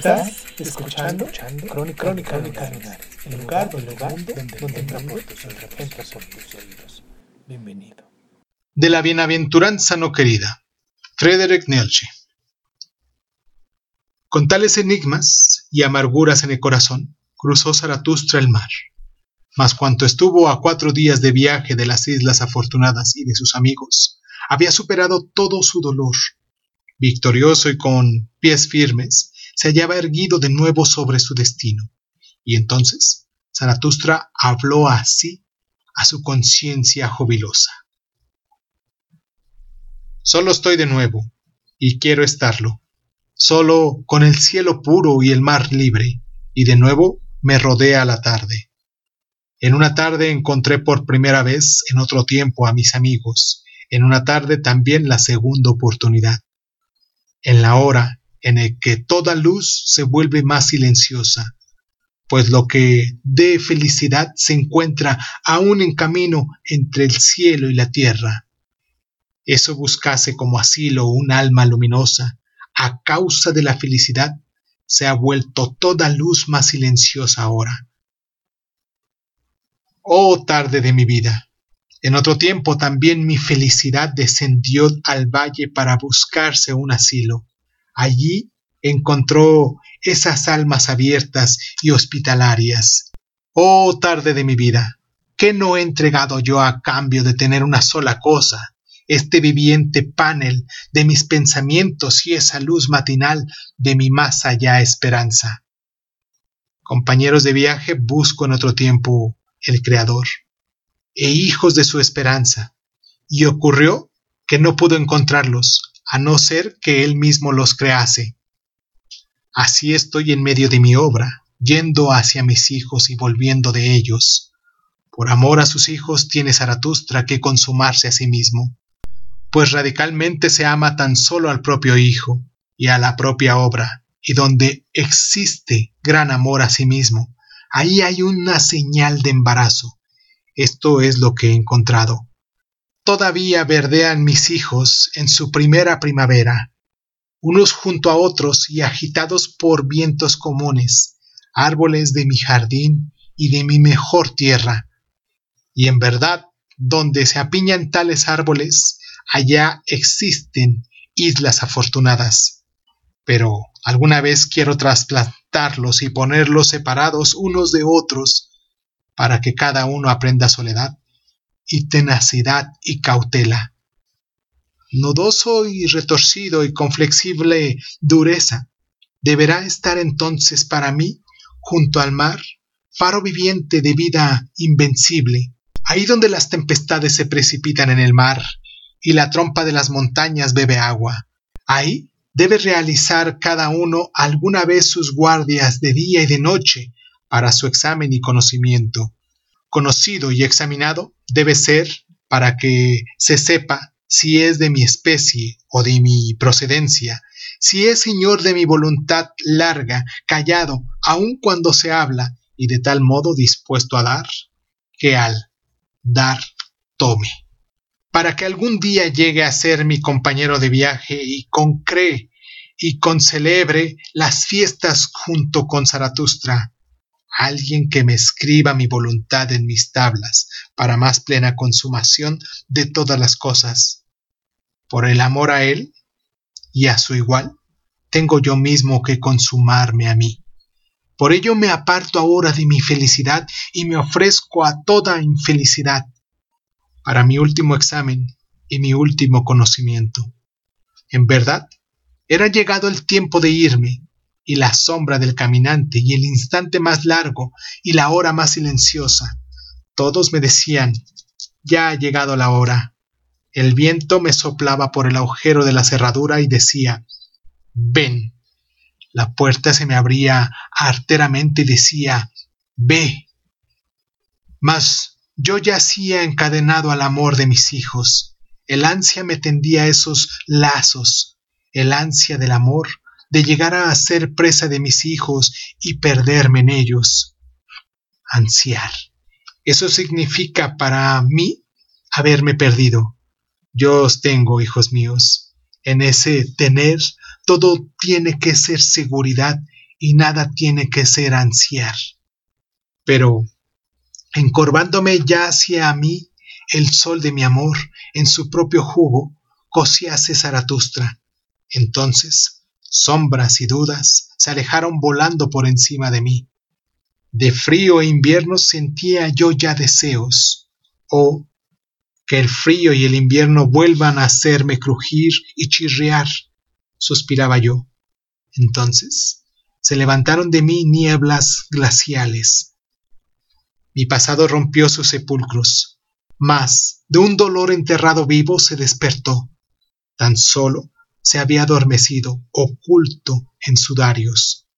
Estás escuchando, Crónica, Crónica, Lunares, el lugar, el lugar donde, donde entra por tus oídos. Entra por tus oídos. Bienvenido. De la bienaventuranza no querida. Frederick Nietzsche. Con tales enigmas y amarguras en el corazón, cruzó Zaratustra el mar. Mas cuanto estuvo a cuatro días de viaje de las Islas Afortunadas y de sus amigos, había superado todo su dolor. Victorioso y con pies firmes, se hallaba erguido de nuevo sobre su destino. Y entonces Zaratustra habló así a su conciencia jubilosa. Solo estoy de nuevo, y quiero estarlo, solo con el cielo puro y el mar libre, y de nuevo me rodea la tarde. En una tarde encontré por primera vez en otro tiempo a mis amigos, en una tarde también la segunda oportunidad. En la hora en el que toda luz se vuelve más silenciosa, pues lo que de felicidad se encuentra aún en camino entre el cielo y la tierra. Eso buscase como asilo un alma luminosa, a causa de la felicidad, se ha vuelto toda luz más silenciosa ahora. Oh tarde de mi vida. En otro tiempo también mi felicidad descendió al valle para buscarse un asilo. Allí encontró esas almas abiertas y hospitalarias. Oh tarde de mi vida, ¿qué no he entregado yo a cambio de tener una sola cosa, este viviente panel de mis pensamientos y esa luz matinal de mi más allá esperanza? Compañeros de viaje busco en otro tiempo el Creador, e hijos de su esperanza, y ocurrió que no pudo encontrarlos, a no ser que él mismo los crease. Así estoy en medio de mi obra, yendo hacia mis hijos y volviendo de ellos. Por amor a sus hijos tiene Zaratustra que consumarse a sí mismo, pues radicalmente se ama tan solo al propio hijo y a la propia obra, y donde existe gran amor a sí mismo, ahí hay una señal de embarazo. Esto es lo que he encontrado. Todavía verdean mis hijos en su primera primavera, unos junto a otros y agitados por vientos comunes, árboles de mi jardín y de mi mejor tierra. Y en verdad, donde se apiñan tales árboles, allá existen islas afortunadas. Pero alguna vez quiero trasplantarlos y ponerlos separados unos de otros, para que cada uno aprenda soledad y tenacidad y cautela. Nodoso y retorcido y con flexible dureza, deberá estar entonces para mí, junto al mar, faro viviente de vida invencible, ahí donde las tempestades se precipitan en el mar y la trompa de las montañas bebe agua. Ahí debe realizar cada uno alguna vez sus guardias de día y de noche para su examen y conocimiento. Conocido y examinado debe ser para que se sepa si es de mi especie o de mi procedencia, si es señor de mi voluntad larga, callado, aun cuando se habla, y de tal modo dispuesto a dar, que al dar tome. Para que algún día llegue a ser mi compañero de viaje y concree y concelebre las fiestas junto con Zaratustra, alguien que me escriba mi voluntad en mis tablas para más plena consumación de todas las cosas. Por el amor a él y a su igual, tengo yo mismo que consumarme a mí. Por ello me aparto ahora de mi felicidad y me ofrezco a toda infelicidad para mi último examen y mi último conocimiento. En verdad, era llegado el tiempo de irme, y la sombra del caminante, y el instante más largo, y la hora más silenciosa. Todos me decían, ya ha llegado la hora. El viento me soplaba por el agujero de la cerradura y decía, ven. La puerta se me abría arteramente y decía, ve. Mas yo yacía encadenado al amor de mis hijos. El ansia me tendía esos lazos, el ansia del amor, de llegar a ser presa de mis hijos y perderme en ellos. Ansiar. Eso significa para mí haberme perdido. Yo os tengo, hijos míos. En ese tener todo tiene que ser seguridad y nada tiene que ser ansiar. Pero, encorvándome ya hacia mí, el sol de mi amor, en su propio jugo, cosíase Zaratustra. Entonces, sombras y dudas se alejaron volando por encima de mí. De frío e invierno sentía yo ya deseos. Oh, que el frío y el invierno vuelvan a hacerme crujir y chirriar, suspiraba yo. Entonces se levantaron de mí nieblas glaciales. Mi pasado rompió sus sepulcros, mas de un dolor enterrado vivo se despertó. Tan solo se había adormecido, oculto en sudarios.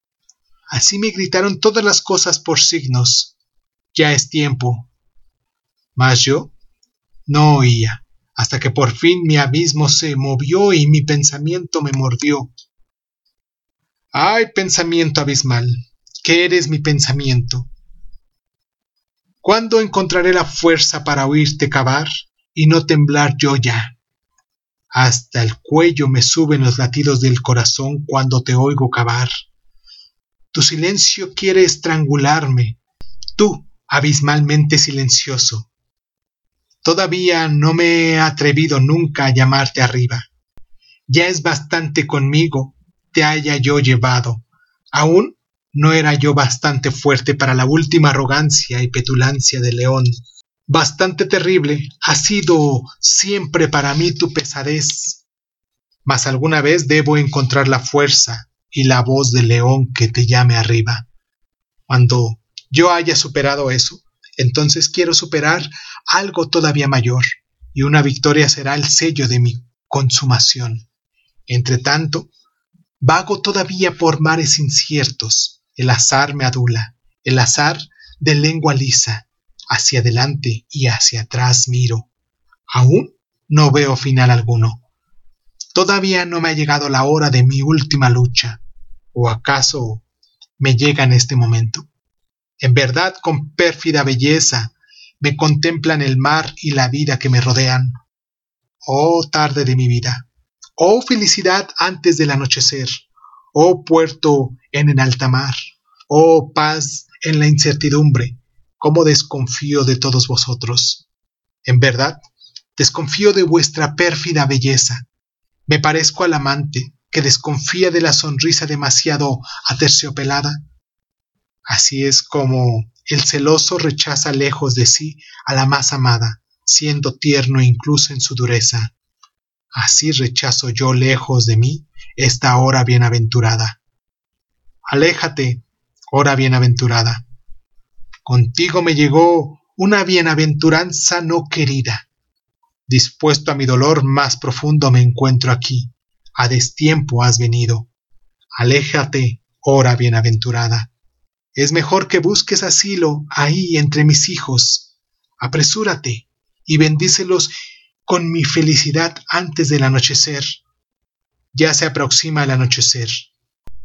Así me gritaron todas las cosas por signos. Ya es tiempo. Mas yo no oía, hasta que por fin mi abismo se movió y mi pensamiento me mordió. Ay, pensamiento abismal, ¿qué eres mi pensamiento? ¿Cuándo encontraré la fuerza para oírte cavar y no temblar yo ya? Hasta el cuello me suben los latidos del corazón cuando te oigo cavar. Tu silencio quiere estrangularme, tú, abismalmente silencioso. Todavía no me he atrevido nunca a llamarte arriba. Ya es bastante conmigo te haya yo llevado. Aún no era yo bastante fuerte para la última arrogancia y petulancia de león. Bastante terrible ha sido siempre para mí tu pesadez. Mas alguna vez debo encontrar la fuerza y la voz del león que te llame arriba. Cuando yo haya superado eso, entonces quiero superar algo todavía mayor, y una victoria será el sello de mi consumación. Entre tanto, vago todavía por mares inciertos, el azar me adula, el azar de lengua lisa, hacia adelante y hacia atrás miro. Aún no veo final alguno. Todavía no me ha llegado la hora de mi última lucha, o acaso me llega en este momento. En verdad, con pérfida belleza, me contemplan el mar y la vida que me rodean. Oh tarde de mi vida, oh felicidad antes del anochecer, oh puerto en el alta mar, oh paz en la incertidumbre, cómo desconfío de todos vosotros. En verdad, desconfío de vuestra pérfida belleza. Me parezco al amante que desconfía de la sonrisa demasiado aterciopelada Así es como el celoso rechaza lejos de sí a la más amada, siendo tierno incluso en su dureza. Así rechazo yo lejos de mí esta hora bienaventurada. Aléjate, hora bienaventurada. Contigo me llegó una bienaventuranza no querida. Dispuesto a mi dolor más profundo me encuentro aquí. A destiempo has venido. Aléjate, hora bienaventurada. Es mejor que busques asilo ahí entre mis hijos. Apresúrate y bendícelos con mi felicidad antes del anochecer. Ya se aproxima el anochecer.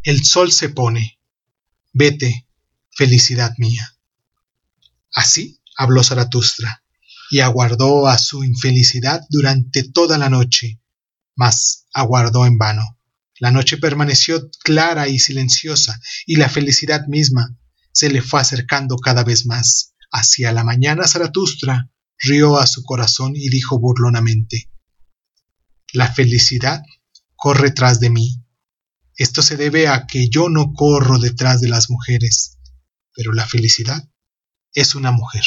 El sol se pone. Vete, felicidad mía. Así habló Zaratustra, y aguardó a su infelicidad durante toda la noche, mas aguardó en vano. La noche permaneció clara y silenciosa, y la felicidad misma se le fue acercando cada vez más. Hacia la mañana Zaratustra rió a su corazón y dijo burlonamente La felicidad corre tras de mí. Esto se debe a que yo no corro detrás de las mujeres, pero la felicidad es una mujer.